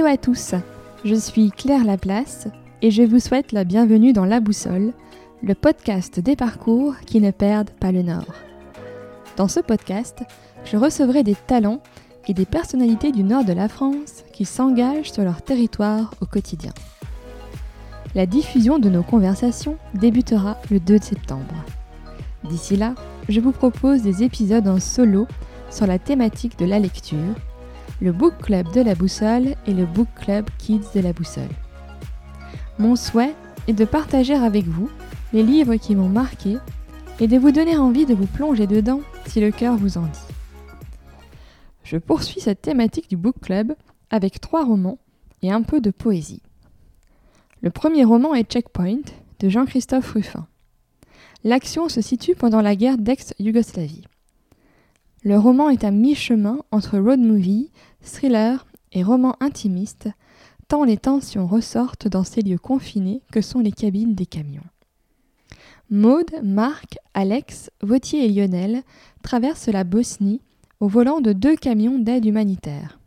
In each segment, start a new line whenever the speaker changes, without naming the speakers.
Hello à tous, je suis Claire Laplace et je vous souhaite la bienvenue dans La Boussole, le podcast des parcours qui ne perdent pas le nord. Dans ce podcast, je recevrai des talents et des personnalités du nord de la France qui s'engagent sur leur territoire au quotidien. La diffusion de nos conversations débutera le 2 septembre. D'ici là, je vous propose des épisodes en solo sur la thématique de la lecture, le Book Club de la Boussole et le Book Club Kids de la Boussole. Mon souhait est de partager avec vous les livres qui m'ont marqué et de vous donner envie de vous plonger dedans si le cœur vous en dit. Je poursuis cette thématique du book club avec trois romans et un peu de poésie. Le premier roman est Checkpoint de Jean-Christophe Ruffin. L'action se situe pendant la guerre d'ex-Yougoslavie. Le roman est à mi-chemin entre road movie, thriller et roman intimiste, tant les tensions ressortent dans ces lieux confinés que sont les cabines des camions. Maude, Marc, Alex, Vautier et Lionel traversent la Bosnie au volant de deux camions d'aide humanitaire.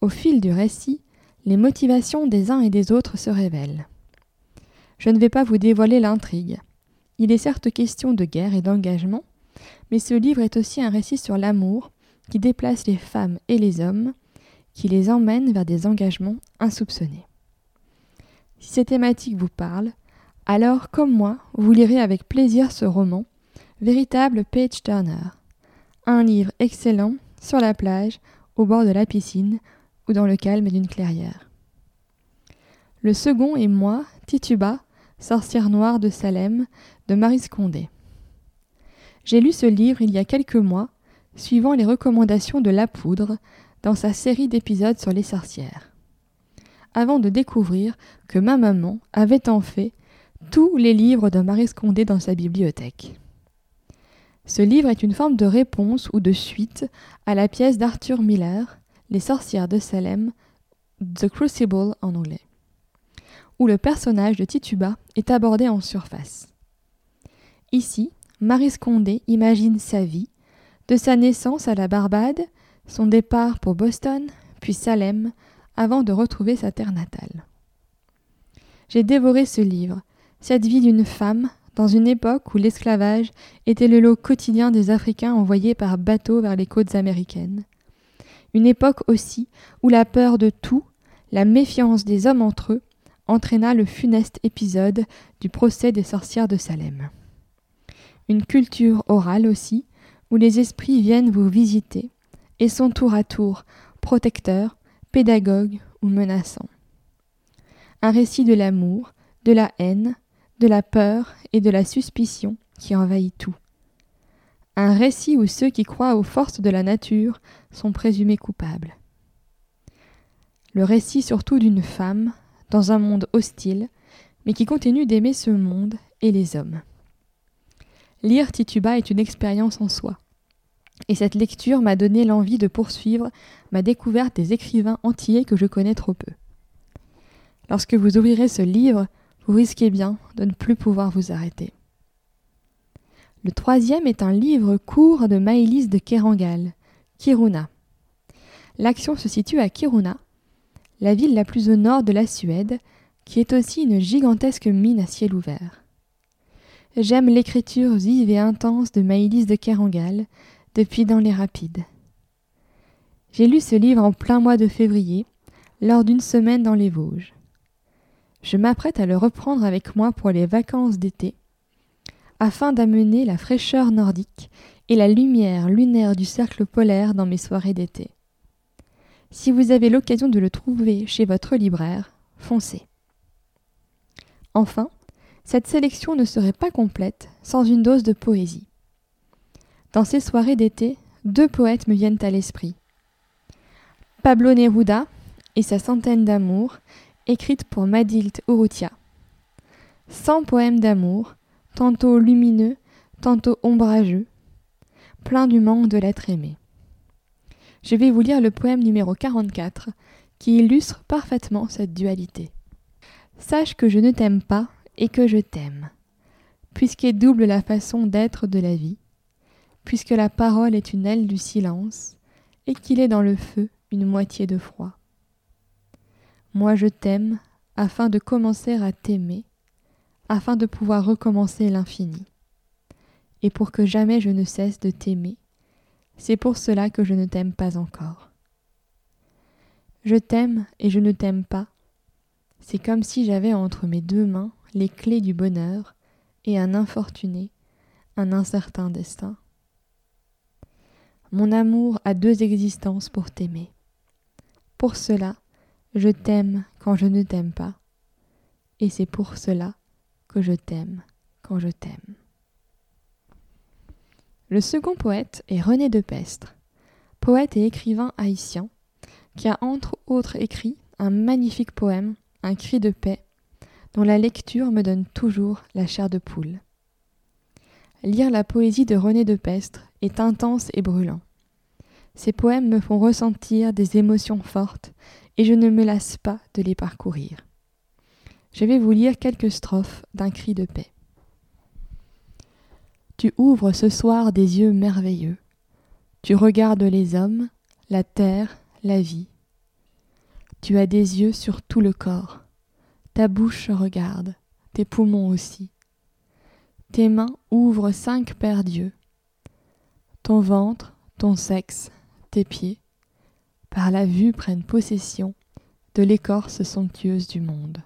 Au fil du récit, les motivations des uns et des autres se révèlent. Je ne vais pas vous dévoiler l'intrigue. Il est certes question de guerre et d'engagement, mais ce livre est aussi un récit sur l'amour qui déplace les femmes et les hommes, qui les emmène vers des engagements insoupçonnés. Si ces thématiques vous parlent, alors comme moi, vous lirez avec plaisir ce roman, véritable page turner. Un livre excellent sur la plage, au bord de la piscine ou dans le calme d'une clairière. Le second est Moi, Tituba, sorcière noire de Salem, de Marie Scondé. J'ai lu ce livre il y a quelques mois, suivant les recommandations de La Poudre dans sa série d'épisodes sur les sorcières. Avant de découvrir que ma maman avait en fait tous les livres de Marie Scondé dans sa bibliothèque. Ce livre est une forme de réponse ou de suite à la pièce d'Arthur Miller, Les sorcières de Salem, The Crucible en anglais, où le personnage de Tituba est abordé en surface. Ici, Marie Scondé imagine sa vie, de sa naissance à la Barbade, son départ pour Boston, puis Salem, avant de retrouver sa terre natale. J'ai dévoré ce livre, cette vie d'une femme, dans une époque où l'esclavage était le lot quotidien des Africains envoyés par bateau vers les côtes américaines. Une époque aussi où la peur de tout, la méfiance des hommes entre eux, entraîna le funeste épisode du procès des sorcières de Salem. Une culture orale aussi, où les esprits viennent vous visiter et sont tour à tour protecteurs, pédagogues ou menaçants. Un récit de l'amour, de la haine, de la peur et de la suspicion qui envahit tout. Un récit où ceux qui croient aux forces de la nature sont présumés coupables. Le récit surtout d'une femme, dans un monde hostile, mais qui continue d'aimer ce monde et les hommes. Lire Tituba est une expérience en soi. Et cette lecture m'a donné l'envie de poursuivre ma découverte des écrivains entiers que je connais trop peu. Lorsque vous ouvrirez ce livre, vous risquez bien de ne plus pouvoir vous arrêter. Le troisième est un livre court de Maëlys de Kerangal, Kiruna. L'action se situe à Kiruna, la ville la plus au nord de la Suède, qui est aussi une gigantesque mine à ciel ouvert. J'aime l'écriture vive et intense de Maëlys de Kerangal depuis Dans les Rapides. J'ai lu ce livre en plein mois de février, lors d'une semaine dans les Vosges je m'apprête à le reprendre avec moi pour les vacances d'été, afin d'amener la fraîcheur nordique et la lumière lunaire du cercle polaire dans mes soirées d'été. Si vous avez l'occasion de le trouver chez votre libraire, foncez. Enfin, cette sélection ne serait pas complète sans une dose de poésie. Dans ces soirées d'été, deux poètes me viennent à l'esprit. Pablo Neruda et sa centaine d'amours écrite pour Madilte Urrutia. Cent poèmes d'amour, tantôt lumineux, tantôt ombrageux, plein du manque de l'être aimé. Je vais vous lire le poème numéro 44 qui illustre parfaitement cette dualité. Sache que je ne t'aime pas et que je t'aime, puisqu'est double la façon d'être de la vie, puisque la parole est une aile du silence et qu'il est dans le feu une moitié de froid. Moi je t'aime afin de commencer à t'aimer, afin de pouvoir recommencer l'infini. Et pour que jamais je ne cesse de t'aimer, c'est pour cela que je ne t'aime pas encore. Je t'aime et je ne t'aime pas. C'est comme si j'avais entre mes deux mains les clés du bonheur et un infortuné, un incertain destin. Mon amour a deux existences pour t'aimer. Pour cela, je t'aime quand je ne t'aime pas, et c'est pour cela que je t'aime quand je t'aime. Le second poète est René de Pestre, poète et écrivain haïtien, qui a entre autres écrit un magnifique poème, Un cri de paix, dont la lecture me donne toujours la chair de poule. Lire la poésie de René de Pestre est intense et brûlant. Ces poèmes me font ressentir des émotions fortes et je ne me lasse pas de les parcourir. Je vais vous lire quelques strophes d'un cri de paix. Tu ouvres ce soir des yeux merveilleux. Tu regardes les hommes, la terre, la vie. Tu as des yeux sur tout le corps. Ta bouche regarde, tes poumons aussi. Tes mains ouvrent cinq paires d'yeux. Ton ventre, ton sexe, tes pieds, par la vue prennent possession de l'écorce somptueuse du monde.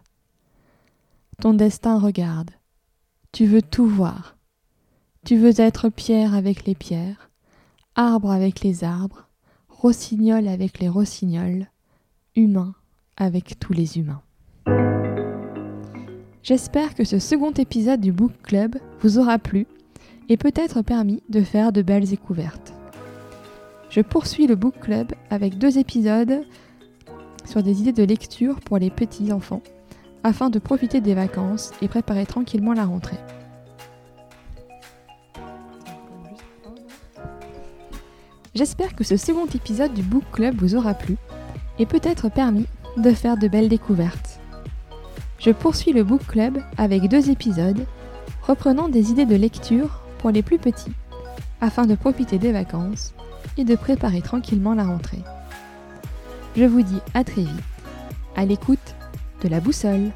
Ton destin regarde. Tu veux tout voir. Tu veux être pierre avec les pierres, arbre avec les arbres, rossignol avec les rossignols, humain avec tous les humains. J'espère que ce second épisode du Book Club vous aura plu et peut-être permis de faire de belles découvertes. Je poursuis le Book Club avec deux épisodes sur des idées de lecture pour les petits enfants afin de profiter des vacances et préparer tranquillement la rentrée. J'espère que ce second épisode du Book Club vous aura plu et peut-être permis de faire de belles découvertes. Je poursuis le book club avec deux épisodes reprenant des idées de lecture pour les plus petits afin de profiter des vacances et de préparer tranquillement la rentrée. Je vous dis à très vite à l'écoute de la boussole.